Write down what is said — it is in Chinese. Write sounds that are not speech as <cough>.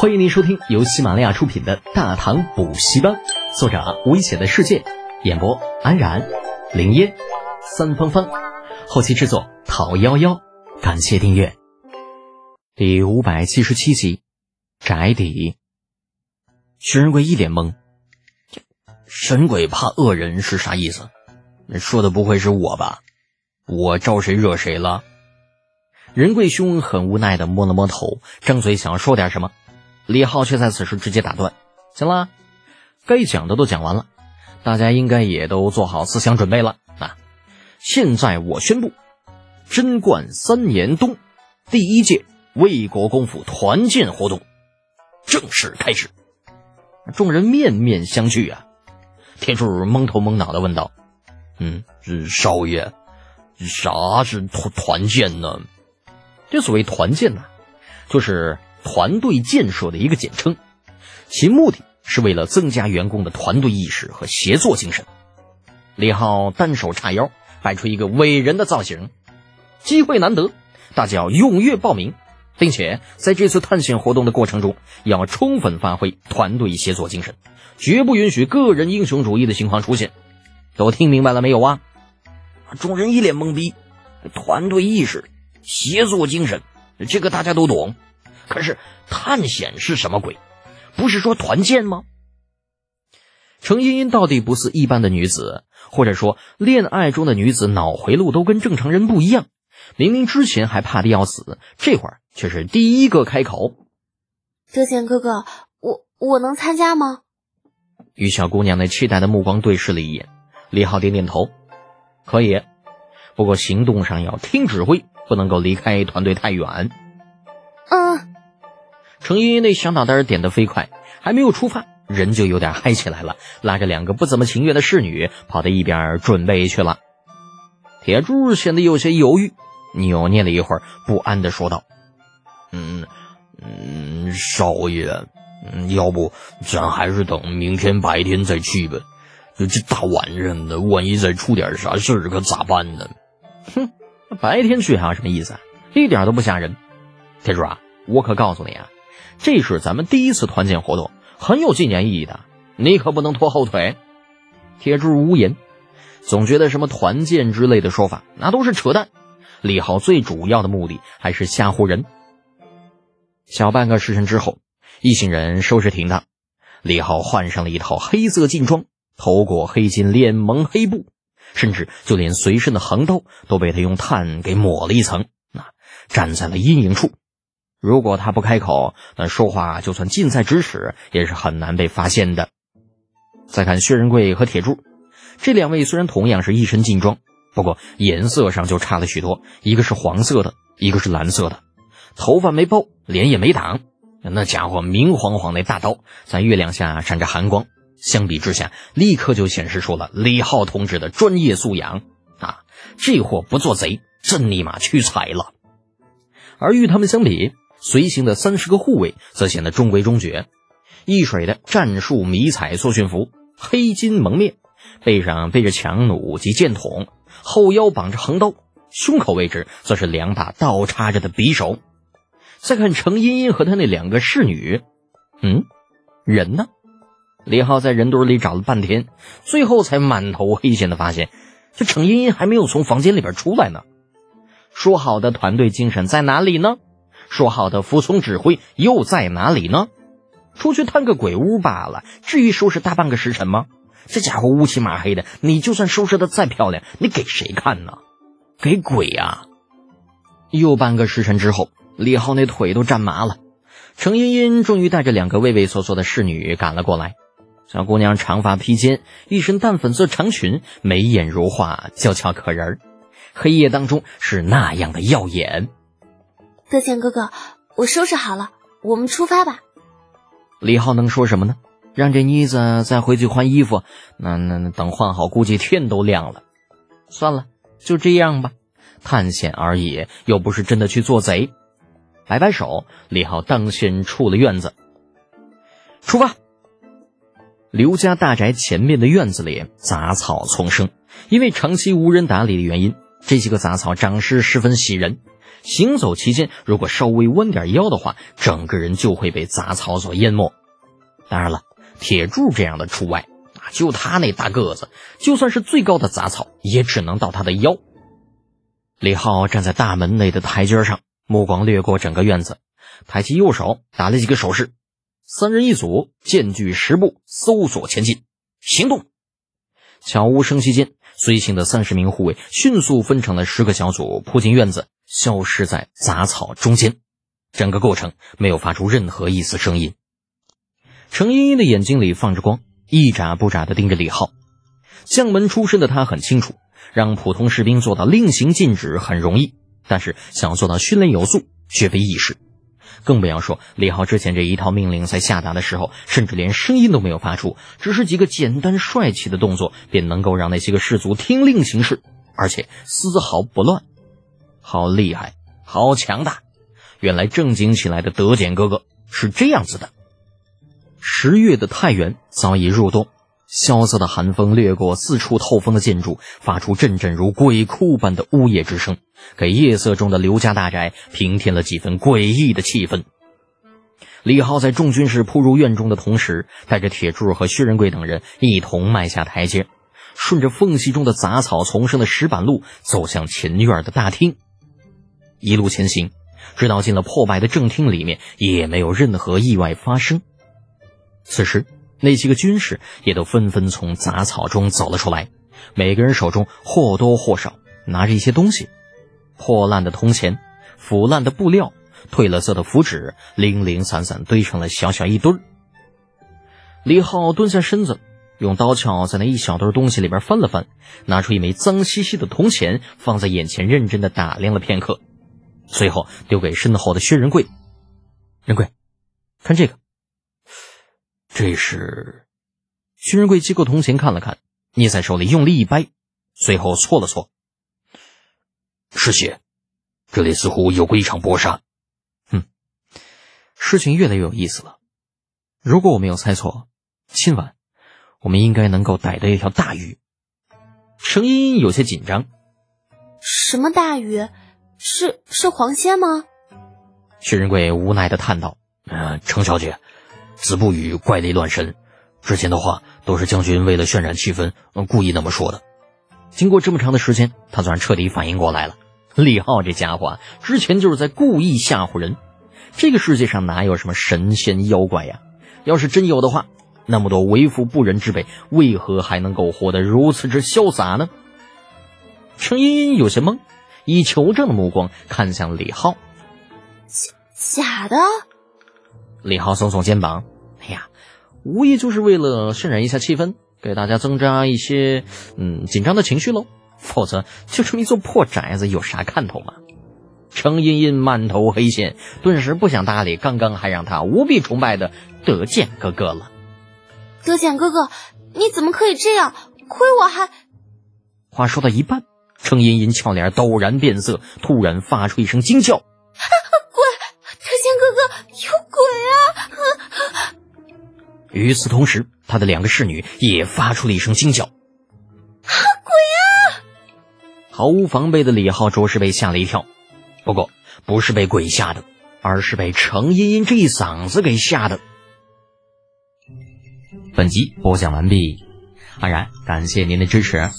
欢迎您收听由喜马拉雅出品的《大唐补习班》，作者危险的世界，演播安然、林烟、三芳芳，后期制作陶幺幺。感谢订阅。第五百七十七集，宅邸。薛仁贵一脸懵，神鬼怕恶人是啥意思？说的不会是我吧？我招谁惹谁了？仁贵兄很无奈的摸了摸头，张嘴想说点什么。李浩却在此时直接打断：“行了，该讲的都讲完了，大家应该也都做好思想准备了啊！现在我宣布，贞观三年冬第一届魏国公府团建活动正式开始。”众人面面相觑啊！铁柱蒙头蒙脑的问道：“嗯，少爷，啥是团团建呢？这所谓团建呢，就是……”团队建设的一个简称，其目的是为了增加员工的团队意识和协作精神。李浩单手叉腰，摆出一个伟人的造型。机会难得，大家要踊跃报名，并且在这次探险活动的过程中，要充分发挥团队协作精神，绝不允许个人英雄主义的情况出现。都听明白了没有啊？众人一脸懵逼。团队意识、协作精神，这个大家都懂。可是探险是什么鬼？不是说团建吗？程茵茵到底不是一般的女子，或者说恋爱中的女子脑回路都跟正常人不一样。明明之前还怕的要死，这会儿却是第一个开口。德贤哥哥，我我能参加吗？与小姑娘那期待的目光对视了一眼，李浩点点头，可以，不过行动上要听指挥，不能够离开团队太远。嗯。程茵茵那小脑袋点得飞快，还没有出发，人就有点嗨起来了，拉着两个不怎么情愿的侍女跑到一边准备去了。铁柱显得有些犹豫，扭捏了一会儿，不安地说道：“嗯嗯，少爷，嗯，要不咱还是等明天白天再去吧？就这大晚上的，万一再出点啥事儿，可咋办呢？”哼，白天去还有什么意思？啊？一点都不吓人。铁柱啊，我可告诉你啊！这是咱们第一次团建活动，很有纪念意义的，你可不能拖后腿。铁柱无言，总觉得什么团建之类的说法那都是扯淡。李浩最主要的目的还是吓唬人。小半个时辰之后，一行人收拾停当，李浩换上了一套黑色劲装，头裹黑金，脸蒙黑布，甚至就连随身的横刀都被他用炭给抹了一层，那站在了阴影处。如果他不开口，那说话就算近在咫尺，也是很难被发现的。再看薛仁贵和铁柱，这两位虽然同样是一身劲装，不过颜色上就差了许多，一个是黄色的，一个是蓝色的，头发没包，脸也没挡，那家伙明晃晃的大刀在月亮下闪着寒光，相比之下，立刻就显示出了李浩同志的专业素养啊！这货不做贼，真尼玛屈才了。而与他们相比，随行的三十个护卫则显得中规中矩，一水的战术迷彩作训服，黑金蒙面，背上背着强弩及箭筒，后腰绑着横刀，胸口位置则是两把倒插着的匕首。再看程茵茵和她那两个侍女，嗯，人呢？李浩在人堆里找了半天，最后才满头黑线的发现，这程茵茵还没有从房间里边出来呢。说好的团队精神在哪里呢？说好的服从指挥又在哪里呢？出去探个鬼屋罢了，至于收拾大半个时辰吗？这家伙乌漆麻黑的，你就算收拾的再漂亮，你给谁看呢？给鬼啊！又半个时辰之后，李浩那腿都站麻了。程茵茵终于带着两个畏畏缩缩的侍女赶了过来。小姑娘长发披肩，一身淡粉色长裙，眉眼如画，娇俏可人，黑夜当中是那样的耀眼。德贤哥哥，我收拾好了，我们出发吧。李浩能说什么呢？让这妮子再回去换衣服，那那等换好，估计天都亮了。算了，就这样吧，探险而已，又不是真的去做贼。摆摆手，李浩当先出了院子，出发。刘家大宅前面的院子里杂草丛生，因为长期无人打理的原因，这些个杂草长势十分喜人。行走期间如果稍微弯点腰的话，整个人就会被杂草所淹没。当然了，铁柱这样的除外啊，就他那大个子，就算是最高的杂草，也只能到他的腰。李浩站在大门内的台阶上，目光掠过整个院子，抬起右手打了几个手势，三人一组，间距十步，搜索前进，行动。悄无声息间，随行的三十名护卫迅速分成了十个小组，扑进院子，消失在杂草中间。整个过程没有发出任何一丝声音。程茵茵的眼睛里放着光，一眨不眨地盯着李浩。将门出身的他很清楚，让普通士兵做到令行禁止很容易，但是想做到训练有素绝非易事。更不要说李浩之前这一套命令在下达的时候，甚至连声音都没有发出，只是几个简单帅气的动作，便能够让那些个士卒听令行事，而且丝毫不乱。好厉害，好强大！原来正经起来的德简哥哥是这样子的。十月的太原早已入冬，萧瑟的寒风掠过四处透风的建筑，发出阵阵如鬼哭般的呜咽之声，给夜色中的刘家大宅平添了几分诡异的气氛。李浩在众军士扑入院中的同时，带着铁柱和薛仁贵等人一同迈下台阶，顺着缝隙中的杂草丛生的石板路走向前院的大厅。一路前行，直到进了破败的正厅里面，也没有任何意外发生。此时，那几个军士也都纷纷从杂草中走了出来，每个人手中或多或少拿着一些东西：破烂的铜钱、腐烂的布料、褪了色的符纸，零零散散堆成了小小一堆儿。李浩蹲下身子，用刀鞘在那一小堆东西里边翻了翻，拿出一枚脏兮兮的铜钱，放在眼前，认真的打量了片刻，随后丢给身后的薛仁贵：“仁贵，看这个。”这是，薛仁贵接过铜钱看了看，捏在手里用力一掰，随后搓了搓。是血，这里似乎有过一场搏杀。哼，事情越来越有意思了。如果我没有猜错，今晚我们应该能够逮到一条大鱼。声音有些紧张。什么大鱼？是是黄仙吗？薛仁贵无奈的叹道：“呃，程小姐。”子不语怪力乱神，之前的话都是将军为了渲染气氛，故意那么说的。经过这么长的时间，他算是彻底反应过来了。李浩这家伙之前就是在故意吓唬人。这个世界上哪有什么神仙妖怪呀？要是真有的话，那么多为富不仁之辈，为何还能够活得如此之潇洒呢？程茵茵有些懵，以求证的目光看向李浩。假假的。李浩耸耸肩膀：“哎呀，无疑就是为了渲染一下气氛，给大家增加一些嗯紧张的情绪喽。否则，就这么一座破宅子，有啥看头嘛？”程茵茵满头黑线，顿时不想搭理刚刚还让他无比崇拜的德建哥哥了。德建哥哥，你怎么可以这样？亏我还……话说到一半，程茵茵俏脸陡然变色，突然发出一声惊叫。哥 <laughs> 与此同时，他的两个侍女也发出了一声惊叫：“啊，鬼啊！”毫无防备的李浩着实被吓了一跳，不过不是被鬼吓的，而是被程茵茵这一嗓子给吓的。本集播讲完毕，安然感谢您的支持。